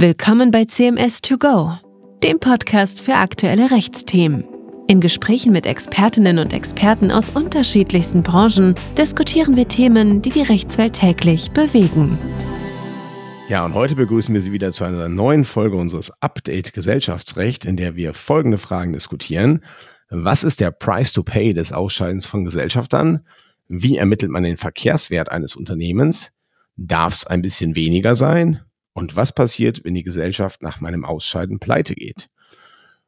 Willkommen bei CMS 2 Go, dem Podcast für aktuelle Rechtsthemen. In Gesprächen mit Expertinnen und Experten aus unterschiedlichsten Branchen diskutieren wir Themen, die die Rechtswelt täglich bewegen. Ja, und heute begrüßen wir Sie wieder zu einer neuen Folge unseres Update Gesellschaftsrecht, in der wir folgende Fragen diskutieren. Was ist der Price to Pay des Ausscheidens von Gesellschaftern? Wie ermittelt man den Verkehrswert eines Unternehmens? Darf es ein bisschen weniger sein? Und was passiert, wenn die Gesellschaft nach meinem Ausscheiden pleite geht?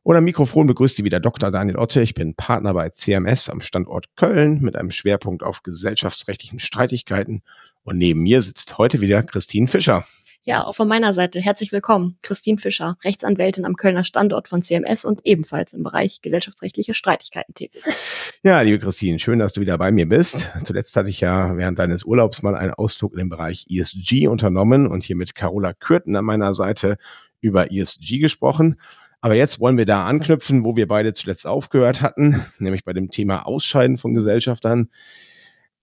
Und am Mikrofon begrüßt Sie wieder Dr. Daniel Otte. Ich bin Partner bei CMS am Standort Köln mit einem Schwerpunkt auf gesellschaftsrechtlichen Streitigkeiten. Und neben mir sitzt heute wieder Christine Fischer. Ja, auch von meiner Seite herzlich willkommen. Christine Fischer, Rechtsanwältin am Kölner Standort von CMS und ebenfalls im Bereich gesellschaftsrechtliche Streitigkeiten tätig. Ja, liebe Christine, schön, dass du wieder bei mir bist. Zuletzt hatte ich ja während deines Urlaubs mal einen Ausflug in den Bereich ESG unternommen und hier mit Carola Kürten an meiner Seite über ESG gesprochen. Aber jetzt wollen wir da anknüpfen, wo wir beide zuletzt aufgehört hatten, nämlich bei dem Thema Ausscheiden von Gesellschaftern.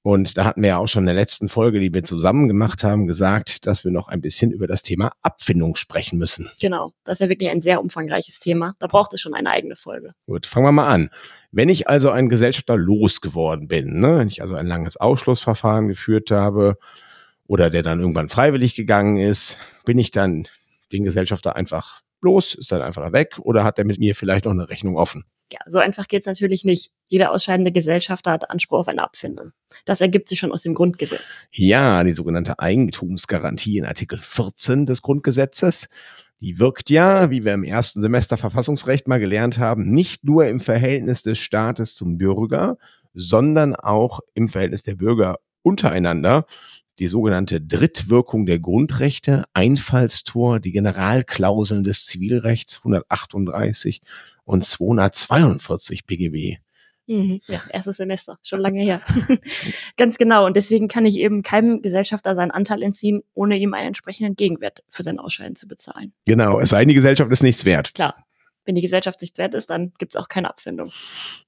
Und da hatten wir ja auch schon in der letzten Folge, die wir zusammen gemacht haben, gesagt, dass wir noch ein bisschen über das Thema Abfindung sprechen müssen. Genau, das ist ja wirklich ein sehr umfangreiches Thema. Da braucht es schon eine eigene Folge. Gut, fangen wir mal an. Wenn ich also ein Gesellschafter losgeworden bin, ne, wenn ich also ein langes Ausschlussverfahren geführt habe oder der dann irgendwann freiwillig gegangen ist, bin ich dann den Gesellschafter einfach los, ist dann einfach weg oder hat er mit mir vielleicht noch eine Rechnung offen? Ja, so einfach geht's natürlich nicht. Jeder ausscheidende Gesellschafter hat Anspruch auf eine Abfindung. Das ergibt sich schon aus dem Grundgesetz. Ja, die sogenannte Eigentumsgarantie in Artikel 14 des Grundgesetzes. Die wirkt ja, wie wir im ersten Semester Verfassungsrecht mal gelernt haben, nicht nur im Verhältnis des Staates zum Bürger, sondern auch im Verhältnis der Bürger untereinander. Die sogenannte Drittwirkung der Grundrechte, Einfallstor, die Generalklauseln des Zivilrechts 138 und 242 BGB. Mhm, ja, erstes Semester, schon lange her. Ganz genau. Und deswegen kann ich eben keinem Gesellschafter seinen Anteil entziehen, ohne ihm einen entsprechenden Gegenwert für sein Ausscheiden zu bezahlen. Genau, es sei denn, die Gesellschaft ist nichts wert. Klar. Wenn die Gesellschaft nichts wert ist, dann gibt es auch keine Abfindung.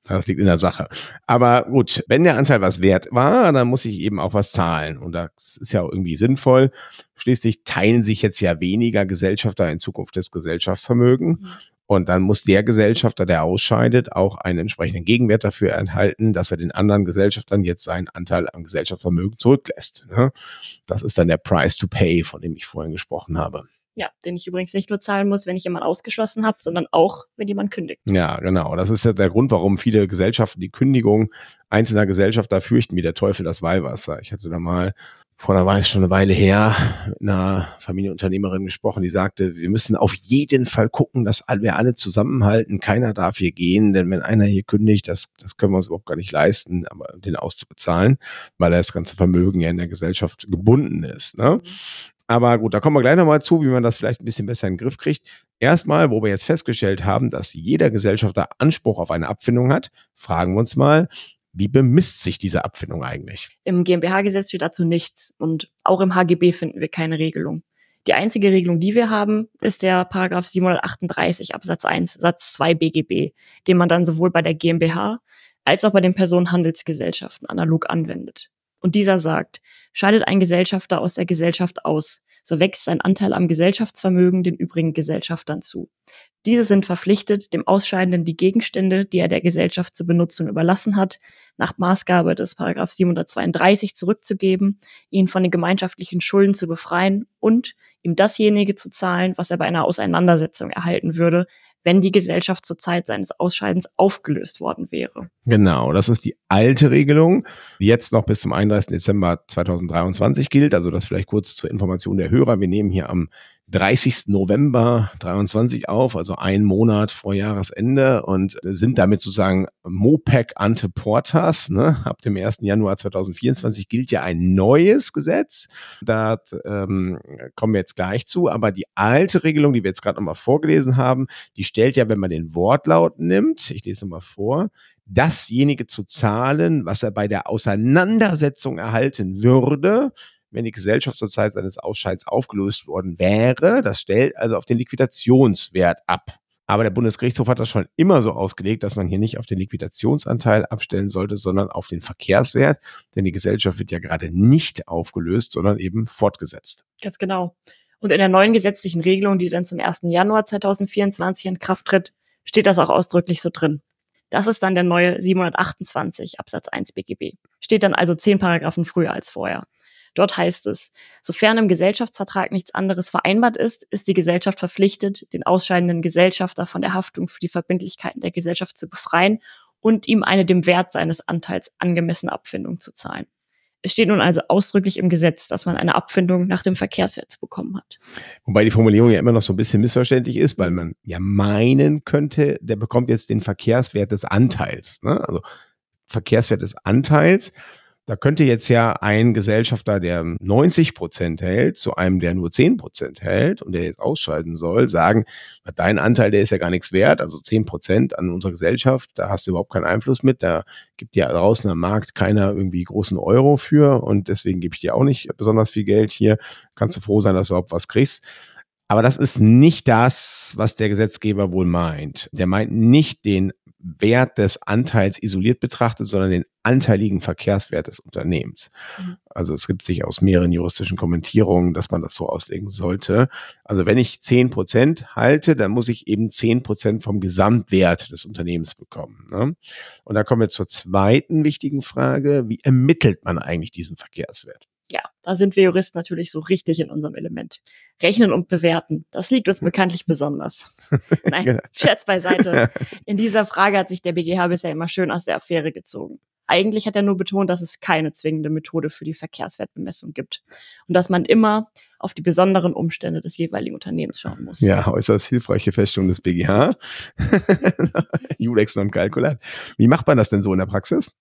Das liegt in der Sache. Aber gut, wenn der Anteil was wert war, dann muss ich eben auch was zahlen. Und das ist ja auch irgendwie sinnvoll. Schließlich teilen sich jetzt ja weniger Gesellschafter in Zukunft das Gesellschaftsvermögen. Mhm. Und dann muss der Gesellschafter, der ausscheidet, auch einen entsprechenden Gegenwert dafür enthalten, dass er den anderen Gesellschaftern jetzt seinen Anteil am Gesellschaftsvermögen zurücklässt. Ne? Das ist dann der Price to Pay, von dem ich vorhin gesprochen habe. Ja, den ich übrigens nicht nur zahlen muss, wenn ich jemanden ausgeschlossen habe, sondern auch, wenn jemand kündigt. Ja, genau. Das ist ja der Grund, warum viele Gesellschaften die Kündigung einzelner Gesellschafter fürchten, wie der Teufel das Weihwasser. Ich hatte da mal vor einer Weile schon eine Weile her mit einer Familienunternehmerin gesprochen, die sagte, wir müssen auf jeden Fall gucken, dass wir alle zusammenhalten. Keiner darf hier gehen, denn wenn einer hier kündigt, das, das können wir uns überhaupt gar nicht leisten, aber den auszubezahlen, weil das ganze Vermögen ja in der Gesellschaft gebunden ist. Ne? Mhm. Aber gut, da kommen wir gleich nochmal zu, wie man das vielleicht ein bisschen besser in den Griff kriegt. Erstmal, wo wir jetzt festgestellt haben, dass jeder Gesellschafter Anspruch auf eine Abfindung hat, fragen wir uns mal, wie bemisst sich diese Abfindung eigentlich? Im GmbH-Gesetz steht dazu nichts und auch im HGB finden wir keine Regelung. Die einzige Regelung, die wir haben, ist der Paragraph 738 Absatz 1 Satz 2 BGB, den man dann sowohl bei der GmbH als auch bei den Personenhandelsgesellschaften analog anwendet. Und dieser sagt, scheidet ein Gesellschafter aus der Gesellschaft aus, so wächst sein Anteil am Gesellschaftsvermögen den übrigen Gesellschaftern zu. Diese sind verpflichtet, dem Ausscheidenden die Gegenstände, die er der Gesellschaft zur Benutzung überlassen hat, nach Maßgabe des Paragraph 732 zurückzugeben, ihn von den gemeinschaftlichen Schulden zu befreien und ihm dasjenige zu zahlen, was er bei einer Auseinandersetzung erhalten würde, wenn die Gesellschaft zur Zeit seines Ausscheidens aufgelöst worden wäre. Genau, das ist die alte Regelung, die jetzt noch bis zum 31. Dezember 2023 gilt. Also das vielleicht kurz zur Information der Hörer. Wir nehmen hier am 30. November 23 auf, also ein Monat vor Jahresende und sind damit sozusagen MOPEC ante portas. Ne? Ab dem 1. Januar 2024 gilt ja ein neues Gesetz. Da ähm, kommen wir jetzt gleich zu. Aber die alte Regelung, die wir jetzt gerade nochmal vorgelesen haben, die stellt ja, wenn man den Wortlaut nimmt, ich lese nochmal vor, dasjenige zu zahlen, was er bei der Auseinandersetzung erhalten würde, wenn die Gesellschaft zur Zeit seines Ausscheids aufgelöst worden wäre. Das stellt also auf den Liquidationswert ab. Aber der Bundesgerichtshof hat das schon immer so ausgelegt, dass man hier nicht auf den Liquidationsanteil abstellen sollte, sondern auf den Verkehrswert. Denn die Gesellschaft wird ja gerade nicht aufgelöst, sondern eben fortgesetzt. Ganz genau. Und in der neuen gesetzlichen Regelung, die dann zum 1. Januar 2024 in Kraft tritt, steht das auch ausdrücklich so drin. Das ist dann der neue 728 Absatz 1 BGB. Steht dann also zehn Paragraphen früher als vorher. Dort heißt es, sofern im Gesellschaftsvertrag nichts anderes vereinbart ist, ist die Gesellschaft verpflichtet, den ausscheidenden Gesellschafter von der Haftung für die Verbindlichkeiten der Gesellschaft zu befreien und ihm eine dem Wert seines Anteils angemessene Abfindung zu zahlen. Es steht nun also ausdrücklich im Gesetz, dass man eine Abfindung nach dem Verkehrswert zu bekommen hat. Wobei die Formulierung ja immer noch so ein bisschen missverständlich ist, weil man ja meinen könnte, der bekommt jetzt den Verkehrswert des Anteils. Ne? Also Verkehrswert des Anteils da könnte jetzt ja ein Gesellschafter, der 90 Prozent hält, zu einem, der nur 10 Prozent hält und der jetzt ausscheiden soll, sagen, dein Anteil, der ist ja gar nichts wert, also 10 Prozent an unserer Gesellschaft, da hast du überhaupt keinen Einfluss mit, da gibt ja draußen am Markt keiner irgendwie großen Euro für und deswegen gebe ich dir auch nicht besonders viel Geld hier. Kannst du froh sein, dass du überhaupt was kriegst. Aber das ist nicht das, was der Gesetzgeber wohl meint. Der meint nicht den Wert des Anteils isoliert betrachtet, sondern den anteiligen Verkehrswert des Unternehmens. Mhm. Also es gibt sich aus mehreren juristischen Kommentierungen, dass man das so auslegen sollte. Also wenn ich zehn Prozent halte, dann muss ich eben zehn Prozent vom Gesamtwert des Unternehmens bekommen. Ne? Und da kommen wir zur zweiten wichtigen Frage. Wie ermittelt man eigentlich diesen Verkehrswert? Ja, da sind wir Juristen natürlich so richtig in unserem Element. Rechnen und bewerten, das liegt uns bekanntlich besonders. Nein, genau. Scherz beiseite. In dieser Frage hat sich der BGH bisher immer schön aus der Affäre gezogen. Eigentlich hat er nur betont, dass es keine zwingende Methode für die Verkehrswertbemessung gibt und dass man immer auf die besonderen Umstände des jeweiligen Unternehmens schauen muss. Ja, äußerst hilfreiche Feststellung des BGH. Julex non calculat. Wie macht man das denn so in der Praxis?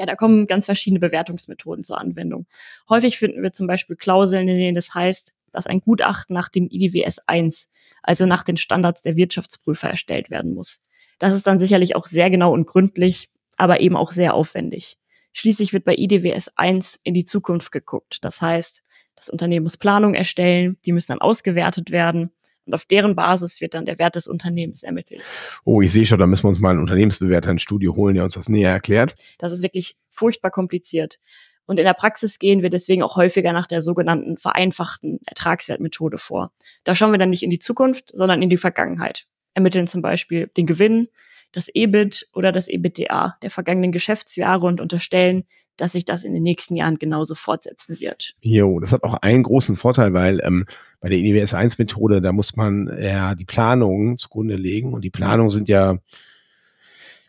Ja, da kommen ganz verschiedene Bewertungsmethoden zur Anwendung. Häufig finden wir zum Beispiel Klauseln, in denen es heißt, dass ein Gutachten nach dem IDWS 1, also nach den Standards der Wirtschaftsprüfer, erstellt werden muss. Das ist dann sicherlich auch sehr genau und gründlich, aber eben auch sehr aufwendig. Schließlich wird bei IDWS 1 in die Zukunft geguckt. Das heißt, das Unternehmen muss Planung erstellen, die müssen dann ausgewertet werden und auf deren Basis wird dann der Wert des Unternehmens ermittelt. Oh, ich sehe schon, da müssen wir uns mal einen Unternehmensbewerter ins Studio holen, der uns das näher erklärt. Das ist wirklich furchtbar kompliziert. Und in der Praxis gehen wir deswegen auch häufiger nach der sogenannten vereinfachten Ertragswertmethode vor. Da schauen wir dann nicht in die Zukunft, sondern in die Vergangenheit. Ermitteln zum Beispiel den Gewinn, das EBIT oder das EBITDA der vergangenen Geschäftsjahre und unterstellen, dass sich das in den nächsten Jahren genauso fortsetzen wird. Jo, das hat auch einen großen Vorteil, weil ähm, bei der IDWS 1 Methode, da muss man ja die Planungen zugrunde legen und die Planungen sind ja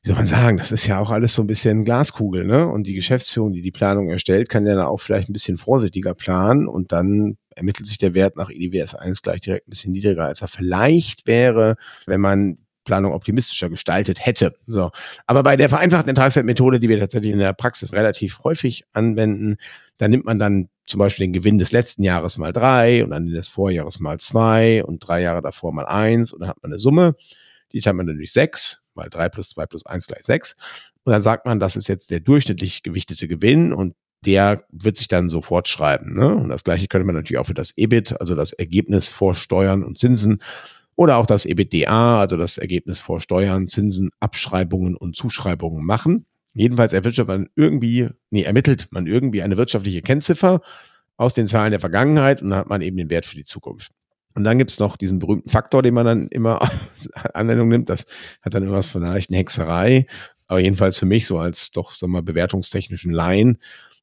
wie soll man sagen, das ist ja auch alles so ein bisschen Glaskugel, ne? Und die Geschäftsführung, die die Planung erstellt, kann ja dann auch vielleicht ein bisschen vorsichtiger planen und dann ermittelt sich der Wert nach IDWS 1 gleich direkt ein bisschen niedriger, als er vielleicht wäre, wenn man Planung optimistischer gestaltet hätte. So. Aber bei der vereinfachten Ertragswertmethode, die wir tatsächlich in der Praxis relativ häufig anwenden, da nimmt man dann zum Beispiel den Gewinn des letzten Jahres mal drei und dann des Vorjahres mal zwei und drei Jahre davor mal eins und dann hat man eine Summe. Die teilt man dann durch sechs, mal drei plus zwei plus eins gleich sechs. Und dann sagt man, das ist jetzt der durchschnittlich gewichtete Gewinn und der wird sich dann sofort schreiben. Ne? Und das gleiche könnte man natürlich auch für das EBIT, also das Ergebnis vor Steuern und Zinsen oder auch das EBITDA, also das Ergebnis vor Steuern, Zinsen, Abschreibungen und Zuschreibungen machen. Jedenfalls erwirtschaftet man irgendwie, nee, ermittelt man irgendwie eine wirtschaftliche Kennziffer aus den Zahlen der Vergangenheit und dann hat man eben den Wert für die Zukunft. Und dann gibt's noch diesen berühmten Faktor, den man dann immer Anwendung nimmt. Das hat dann irgendwas von einer leichten Hexerei. Aber jedenfalls für mich so als doch, wir mal, bewertungstechnischen Laien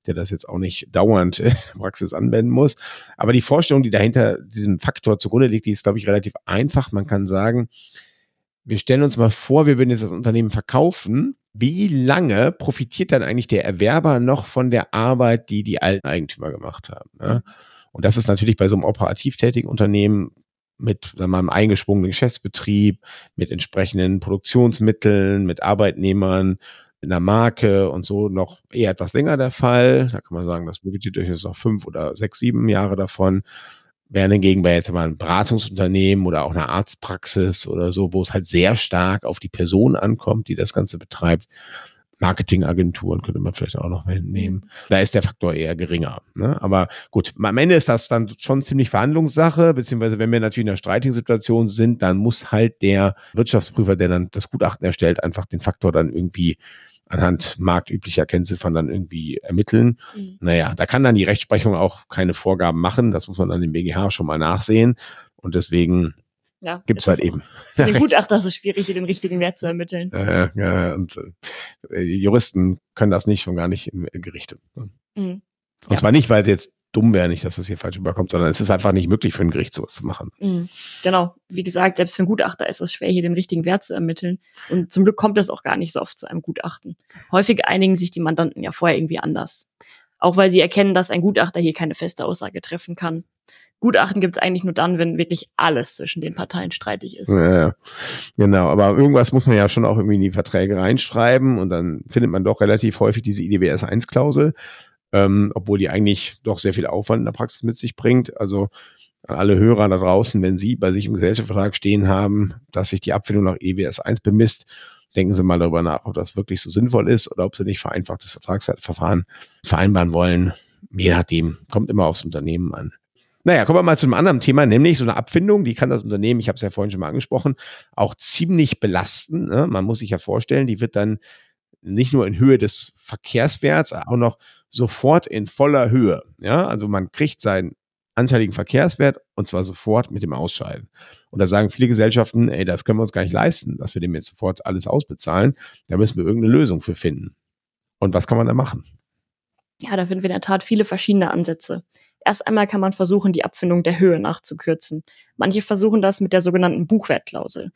der das jetzt auch nicht dauernd in Praxis anwenden muss. Aber die Vorstellung, die dahinter diesem Faktor zugrunde liegt, die ist, glaube ich, relativ einfach. Man kann sagen, wir stellen uns mal vor, wir würden jetzt das Unternehmen verkaufen. Wie lange profitiert dann eigentlich der Erwerber noch von der Arbeit, die die alten Eigentümer gemacht haben? Ne? Und das ist natürlich bei so einem operativ tätigen Unternehmen mit einem eingeschwungenen Geschäftsbetrieb, mit entsprechenden Produktionsmitteln, mit Arbeitnehmern, in der Marke und so noch eher etwas länger der Fall. Da kann man sagen, das profitiert durchaus noch fünf oder sechs, sieben Jahre davon. Während hingegen bei jetzt mal ein Beratungsunternehmen oder auch eine Arztpraxis oder so, wo es halt sehr stark auf die Person ankommt, die das Ganze betreibt, Marketingagenturen könnte man vielleicht auch noch nehmen. Da ist der Faktor eher geringer. Ne? Aber gut, am Ende ist das dann schon ziemlich Verhandlungssache, beziehungsweise wenn wir natürlich in einer streitigen Situation sind, dann muss halt der Wirtschaftsprüfer, der dann das Gutachten erstellt, einfach den Faktor dann irgendwie anhand marktüblicher Kennziffern dann irgendwie ermitteln. Mhm. Naja, da kann dann die Rechtsprechung auch keine Vorgaben machen. Das muss man dann im BGH schon mal nachsehen. Und deswegen ja, gibt es halt eben. Für den Gutachter ist es schwierig, hier den richtigen Wert zu ermitteln. Ja, ja, und äh, Juristen können das nicht und gar nicht in, in Gerichte. Mhm. Und ja. zwar nicht, weil sie jetzt dumm wäre, nicht, dass das hier falsch überkommt, sondern es ist einfach nicht möglich für ein Gericht sowas zu machen. Mhm. Genau. Wie gesagt, selbst für einen Gutachter ist es schwer, hier den richtigen Wert zu ermitteln. Und zum Glück kommt es auch gar nicht so oft zu einem Gutachten. Häufig einigen sich die Mandanten ja vorher irgendwie anders. Auch weil sie erkennen, dass ein Gutachter hier keine feste Aussage treffen kann. Gutachten gibt es eigentlich nur dann, wenn wirklich alles zwischen den Parteien streitig ist. Ja, genau, aber irgendwas muss man ja schon auch irgendwie in die Verträge reinschreiben und dann findet man doch relativ häufig diese IDWS 1-Klausel, ähm, obwohl die eigentlich doch sehr viel Aufwand in der Praxis mit sich bringt. Also an alle Hörer da draußen, wenn Sie bei sich im Gesellschaftsvertrag stehen haben, dass sich die Abfindung nach EWS 1 bemisst, denken Sie mal darüber nach, ob das wirklich so sinnvoll ist oder ob Sie nicht vereinfachtes Vertragsverfahren vereinbaren wollen. Je nachdem, kommt immer aufs Unternehmen an. Naja, kommen wir mal zu einem anderen Thema, nämlich so eine Abfindung, die kann das Unternehmen, ich habe es ja vorhin schon mal angesprochen, auch ziemlich belasten. Ne? Man muss sich ja vorstellen, die wird dann nicht nur in Höhe des Verkehrswerts, auch noch sofort in voller Höhe. Ja, also man kriegt seinen anteiligen Verkehrswert und zwar sofort mit dem Ausscheiden. Und da sagen viele Gesellschaften, ey, das können wir uns gar nicht leisten, dass wir dem jetzt sofort alles ausbezahlen. Da müssen wir irgendeine Lösung für finden. Und was kann man da machen? Ja, da finden wir in der Tat viele verschiedene Ansätze. Erst einmal kann man versuchen, die Abfindung der Höhe nachzukürzen. Manche versuchen das mit der sogenannten Buchwertklausel.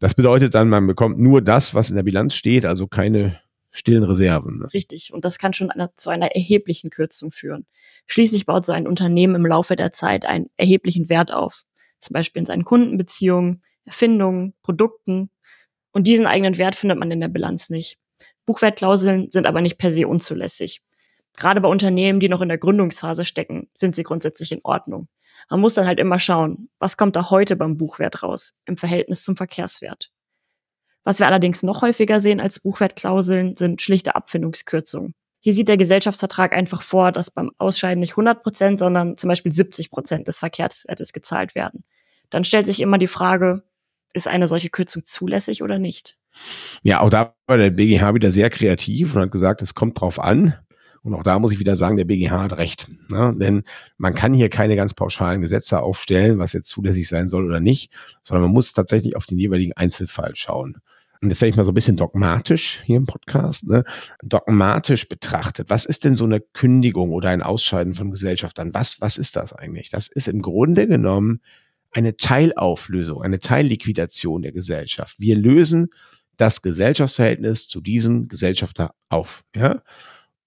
Das bedeutet dann, man bekommt nur das, was in der Bilanz steht, also keine stillen Reserven. Ne? Richtig. Und das kann schon eine, zu einer erheblichen Kürzung führen. Schließlich baut so ein Unternehmen im Laufe der Zeit einen erheblichen Wert auf. Zum Beispiel in seinen Kundenbeziehungen, Erfindungen, Produkten. Und diesen eigenen Wert findet man in der Bilanz nicht. Buchwertklauseln sind aber nicht per se unzulässig. Gerade bei Unternehmen, die noch in der Gründungsphase stecken, sind sie grundsätzlich in Ordnung. Man muss dann halt immer schauen, was kommt da heute beim Buchwert raus im Verhältnis zum Verkehrswert. Was wir allerdings noch häufiger sehen als Buchwertklauseln sind schlichte Abfindungskürzungen. Hier sieht der Gesellschaftsvertrag einfach vor, dass beim Ausscheiden nicht 100 Prozent, sondern zum Beispiel 70 Prozent des Verkehrswertes gezahlt werden. Dann stellt sich immer die Frage, ist eine solche Kürzung zulässig oder nicht? Ja, auch da war der BGH wieder sehr kreativ und hat gesagt, es kommt drauf an. Und auch da muss ich wieder sagen, der BGH hat recht. Ne? Denn man kann hier keine ganz pauschalen Gesetze aufstellen, was jetzt zulässig sein soll oder nicht, sondern man muss tatsächlich auf den jeweiligen Einzelfall schauen und jetzt werde ich mal so ein bisschen dogmatisch hier im Podcast, ne, dogmatisch betrachtet, was ist denn so eine Kündigung oder ein Ausscheiden von Gesellschaftern? Was, was ist das eigentlich? Das ist im Grunde genommen eine Teilauflösung, eine Teilliquidation der Gesellschaft. Wir lösen das Gesellschaftsverhältnis zu diesem Gesellschafter auf. Ja?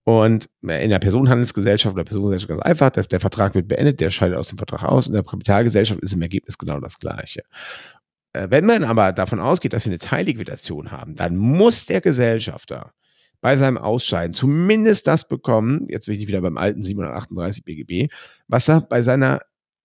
Und in der Personenhandelsgesellschaft oder Personengesellschaft ganz einfach, der, der Vertrag wird beendet, der scheidet aus dem Vertrag aus. In der Kapitalgesellschaft ist im Ergebnis genau das Gleiche. Äh, wenn man aber davon ausgeht, dass wir eine Teilliquidation haben, dann muss der Gesellschafter bei seinem Ausscheiden zumindest das bekommen, jetzt bin ich wieder beim alten 738 BGB, was er bei seiner,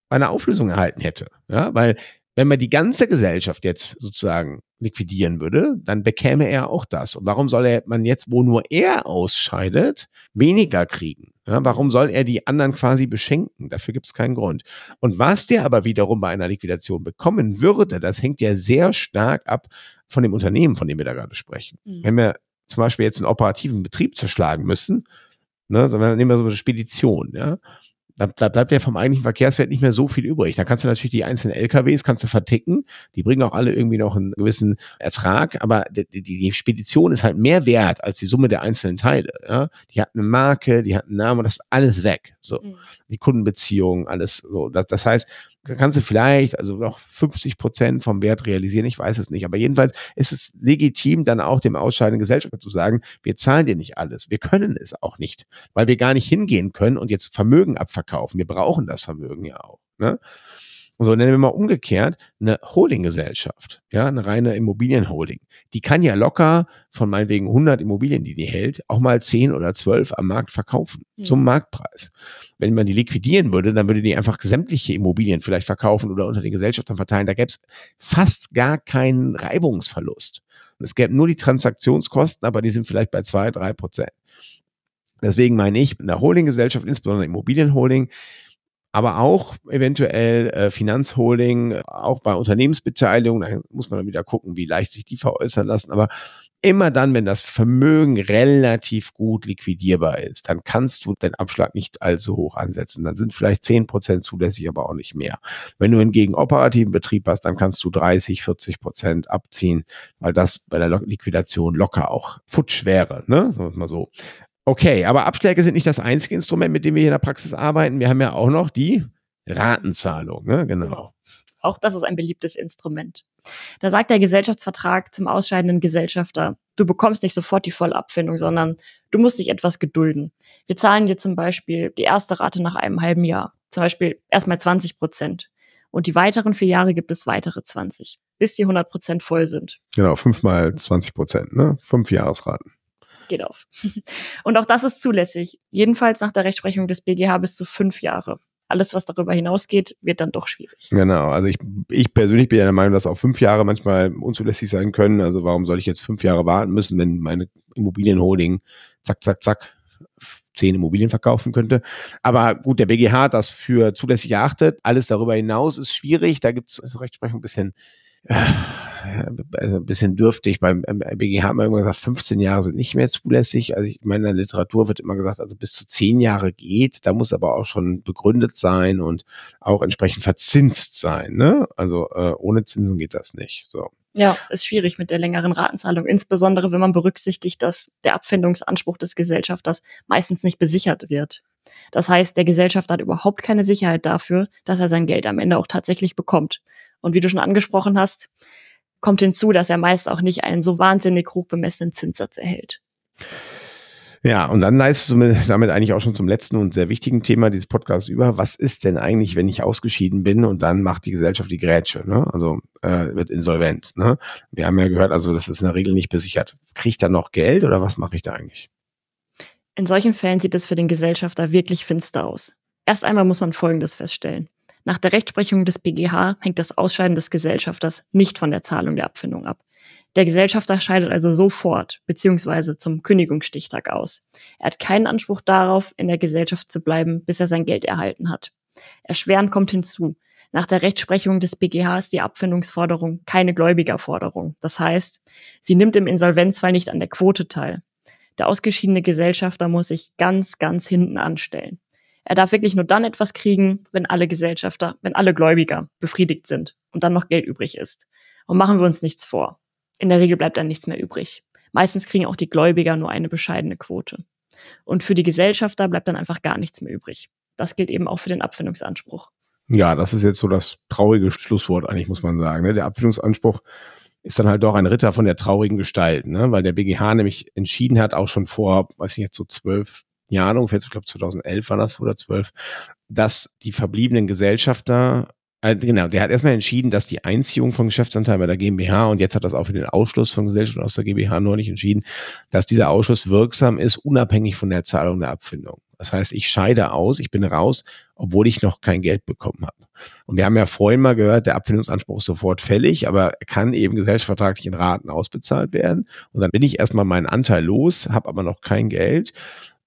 bei einer Auflösung erhalten hätte. Ja, weil wenn man die ganze Gesellschaft jetzt sozusagen liquidieren würde, dann bekäme er auch das. Und warum soll er man jetzt, wo nur er ausscheidet, weniger kriegen? Ja, warum soll er die anderen quasi beschenken? Dafür gibt es keinen Grund. Und was der aber wiederum bei einer Liquidation bekommen würde, das hängt ja sehr stark ab von dem Unternehmen, von dem wir da gerade sprechen. Mhm. Wenn wir zum Beispiel jetzt einen operativen Betrieb zerschlagen müssen, ne, dann nehmen wir so eine Spedition, ja, da bleibt ja vom eigentlichen Verkehrswert nicht mehr so viel übrig. Da kannst du natürlich die einzelnen LKWs kannst du verticken. Die bringen auch alle irgendwie noch einen gewissen Ertrag. Aber die, die, die Spedition ist halt mehr wert als die Summe der einzelnen Teile. Ja? Die hat eine Marke, die hat einen Namen und das ist alles weg. So. Mhm. Die Kundenbeziehungen, alles so. Das, das heißt, kannst du vielleicht also noch 50 Prozent vom Wert realisieren, ich weiß es nicht. Aber jedenfalls ist es legitim, dann auch dem ausscheidenden Gesellschafter zu sagen, wir zahlen dir nicht alles. Wir können es auch nicht, weil wir gar nicht hingehen können und jetzt Vermögen abverkaufen. Wir brauchen das Vermögen ja auch. Ne? So, nennen wir mal umgekehrt eine Holdinggesellschaft, ja, eine reine Immobilienholding. Die kann ja locker von meinetwegen 100 Immobilien, die die hält, auch mal 10 oder 12 am Markt verkaufen, mhm. zum Marktpreis. Wenn man die liquidieren würde, dann würde die einfach sämtliche Immobilien vielleicht verkaufen oder unter den Gesellschaftern verteilen. Da gäbe es fast gar keinen Reibungsverlust. Es gäbe nur die Transaktionskosten, aber die sind vielleicht bei zwei, drei Prozent. Deswegen meine ich, in der Holdinggesellschaft, insbesondere Immobilienholding, aber auch eventuell äh, Finanzholding, auch bei Unternehmensbeteiligung, da muss man dann wieder gucken, wie leicht sich die veräußern lassen. Aber immer dann, wenn das Vermögen relativ gut liquidierbar ist, dann kannst du den Abschlag nicht allzu hoch ansetzen. Dann sind vielleicht zehn Prozent zulässig, aber auch nicht mehr. Wenn du hingegen operativen Betrieb hast, dann kannst du 30, 40 Prozent abziehen, weil das bei der Liquidation locker auch futsch wäre, ne? Sagen wir mal so. Okay, aber Abschläge sind nicht das einzige Instrument, mit dem wir hier in der Praxis arbeiten. Wir haben ja auch noch die Ratenzahlung, ne? Genau. genau. Auch das ist ein beliebtes Instrument. Da sagt der Gesellschaftsvertrag zum ausscheidenden Gesellschafter, du bekommst nicht sofort die volle Abfindung, sondern du musst dich etwas gedulden. Wir zahlen dir zum Beispiel die erste Rate nach einem halben Jahr. Zum Beispiel erstmal 20 Prozent. Und die weiteren vier Jahre gibt es weitere 20, bis die 100 Prozent voll sind. Genau, fünfmal 20 Prozent, ne? Fünf Jahresraten. Geht auf. Und auch das ist zulässig. Jedenfalls nach der Rechtsprechung des BGH bis zu fünf Jahre alles, was darüber hinausgeht, wird dann doch schwierig. Genau, also ich, ich persönlich bin der Meinung, dass auch fünf Jahre manchmal unzulässig sein können. Also warum soll ich jetzt fünf Jahre warten müssen, wenn meine Immobilienholding zack, zack, zack zehn Immobilien verkaufen könnte. Aber gut, der BGH hat das für zulässig erachtet. Alles darüber hinaus ist schwierig. Da gibt es Rechtsprechung ein bisschen also ein bisschen dürftig. Beim BGH haben wir immer gesagt, 15 Jahre sind nicht mehr zulässig. Also ich meine, in der Literatur wird immer gesagt, also bis zu 10 Jahre geht. Da muss aber auch schon begründet sein und auch entsprechend verzinst sein. Ne? Also äh, ohne Zinsen geht das nicht. So. Ja, ist schwierig mit der längeren Ratenzahlung, insbesondere wenn man berücksichtigt, dass der Abfindungsanspruch des Gesellschafters meistens nicht besichert wird. Das heißt, der Gesellschafter hat überhaupt keine Sicherheit dafür, dass er sein Geld am Ende auch tatsächlich bekommt. Und wie du schon angesprochen hast, kommt hinzu, dass er meist auch nicht einen so wahnsinnig hoch bemessenen Zinssatz erhält. Ja, und dann leistest du damit eigentlich auch schon zum letzten und sehr wichtigen Thema dieses Podcasts über. Was ist denn eigentlich, wenn ich ausgeschieden bin und dann macht die Gesellschaft die Grätsche, ne? Also äh, wird insolvent, ne? Wir haben ja gehört, also das ist in der Regel nicht besichert. Kriege ich da noch Geld oder was mache ich da eigentlich? In solchen Fällen sieht es für den Gesellschafter wirklich finster aus. Erst einmal muss man Folgendes feststellen. Nach der Rechtsprechung des BGH hängt das Ausscheiden des Gesellschafters nicht von der Zahlung der Abfindung ab. Der Gesellschafter scheidet also sofort bzw. zum Kündigungsstichtag aus. Er hat keinen Anspruch darauf, in der Gesellschaft zu bleiben, bis er sein Geld erhalten hat. Erschwerend kommt hinzu, nach der Rechtsprechung des BGH ist die Abfindungsforderung keine Gläubigerforderung. Das heißt, sie nimmt im Insolvenzfall nicht an der Quote teil. Der ausgeschiedene Gesellschafter muss sich ganz, ganz hinten anstellen. Er darf wirklich nur dann etwas kriegen, wenn alle Gesellschafter, wenn alle Gläubiger befriedigt sind und dann noch Geld übrig ist. Und machen wir uns nichts vor. In der Regel bleibt dann nichts mehr übrig. Meistens kriegen auch die Gläubiger nur eine bescheidene Quote. Und für die Gesellschafter bleibt dann einfach gar nichts mehr übrig. Das gilt eben auch für den Abfindungsanspruch. Ja, das ist jetzt so das traurige Schlusswort eigentlich, muss man sagen. Ne? Der Abfindungsanspruch ist dann halt doch ein Ritter von der traurigen Gestalt, ne? weil der BGH nämlich entschieden hat, auch schon vor, weiß ich jetzt, so zwölf, Jahren, ungefähr, ich glaube 2011 war das oder 12, dass die verbliebenen Gesellschafter äh, Genau, der hat erstmal entschieden, dass die Einziehung von Geschäftsanteilen bei der GmbH und jetzt hat das auch für den Ausschluss von Gesellschaften aus der GmbH neulich entschieden, dass dieser Ausschluss wirksam ist, unabhängig von der Zahlung der Abfindung. Das heißt, ich scheide aus, ich bin raus, obwohl ich noch kein Geld bekommen habe. Und wir haben ja vorhin mal gehört, der Abfindungsanspruch ist sofort fällig, aber er kann eben gesellschaftsvertraglich in Raten ausbezahlt werden. Und dann bin ich erstmal meinen Anteil los, habe aber noch kein Geld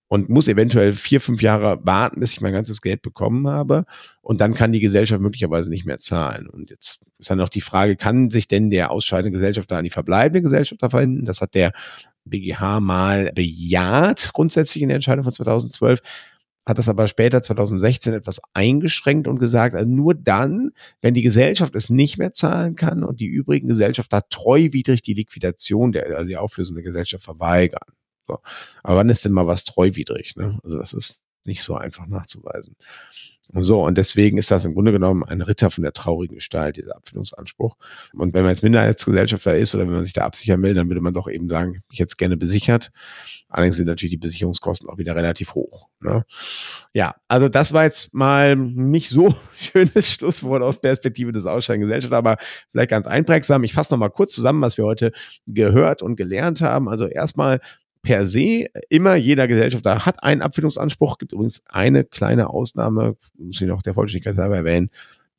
und muss eventuell vier, fünf Jahre warten, bis ich mein ganzes Geld bekommen habe. Und dann kann die Gesellschaft möglicherweise nicht mehr zahlen. Und jetzt ist dann noch die Frage, kann sich denn der ausscheidende Gesellschafter an die verbleibende Gesellschafter verwenden? Das hat der BGH mal bejaht, grundsätzlich in der Entscheidung von 2012 hat das aber später 2016 etwas eingeschränkt und gesagt, also nur dann, wenn die Gesellschaft es nicht mehr zahlen kann und die übrigen Gesellschafter treuwidrig die Liquidation der, also die Auflösung der Gesellschaft verweigern. So. Aber wann ist denn mal was treuwidrig? Ne? Also das ist nicht so einfach nachzuweisen. So, und deswegen ist das im Grunde genommen ein Ritter von der traurigen Gestalt, dieser Abfindungsanspruch. Und wenn man jetzt Minderheitsgesellschafter ist oder wenn man sich da absichern will, dann würde man doch eben sagen, ich es gerne besichert. Allerdings sind natürlich die Besicherungskosten auch wieder relativ hoch. Ne? Ja, also das war jetzt mal nicht so schönes Schlusswort aus Perspektive des Gesellschafts, aber vielleicht ganz einprägsam. Ich fasse nochmal kurz zusammen, was wir heute gehört und gelernt haben. Also erstmal per se immer jeder Gesellschafter hat einen Abfindungsanspruch. Gibt übrigens eine kleine Ausnahme, muss ich noch der Vollständigkeit halber erwähnen.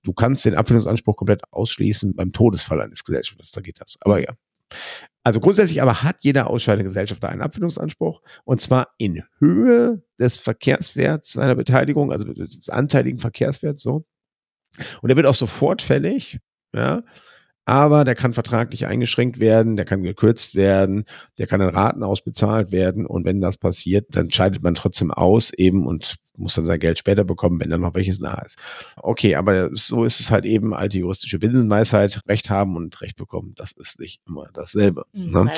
Du kannst den Abfindungsanspruch komplett ausschließen beim Todesfall eines Gesellschafters. Da geht das. Aber ja. Also grundsätzlich aber hat jeder ausscheidende Gesellschafter einen Abfindungsanspruch und zwar in Höhe des Verkehrswerts seiner Beteiligung, also des anteiligen Verkehrswerts so. Und der wird auch sofort fällig, ja, aber der kann vertraglich eingeschränkt werden, der kann gekürzt werden, der kann in Raten ausbezahlt werden und wenn das passiert, dann scheidet man trotzdem aus eben und muss dann sein Geld später bekommen, wenn dann noch welches nahe ist. Okay, aber so ist es halt eben alte juristische Binsenweisheit, Recht haben und Recht bekommen, das ist nicht immer dasselbe. Mhm, ne?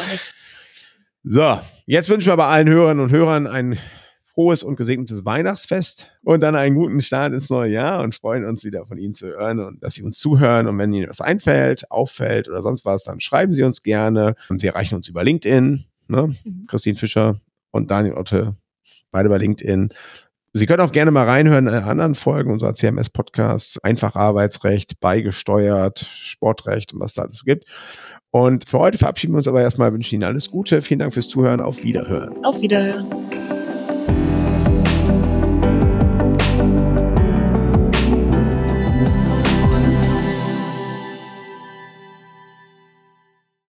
So, jetzt wünschen wir aber allen Hörern und Hörern ein frohes und gesegnetes Weihnachtsfest und dann einen guten Start ins neue Jahr und freuen uns wieder von Ihnen zu hören und dass Sie uns zuhören. Und wenn Ihnen was einfällt, auffällt oder sonst was, dann schreiben Sie uns gerne. Und Sie erreichen uns über LinkedIn, ne? Mhm. Christine Fischer und Daniel Otte, beide bei LinkedIn. Sie können auch gerne mal reinhören in anderen Folgen unserer CMS-Podcasts. Einfach Arbeitsrecht, beigesteuert, Sportrecht und was da alles so gibt. Und für heute verabschieden wir uns aber erstmal, wünschen Ihnen alles Gute. Vielen Dank fürs Zuhören. Auf Wiederhören. Auf Wiederhören.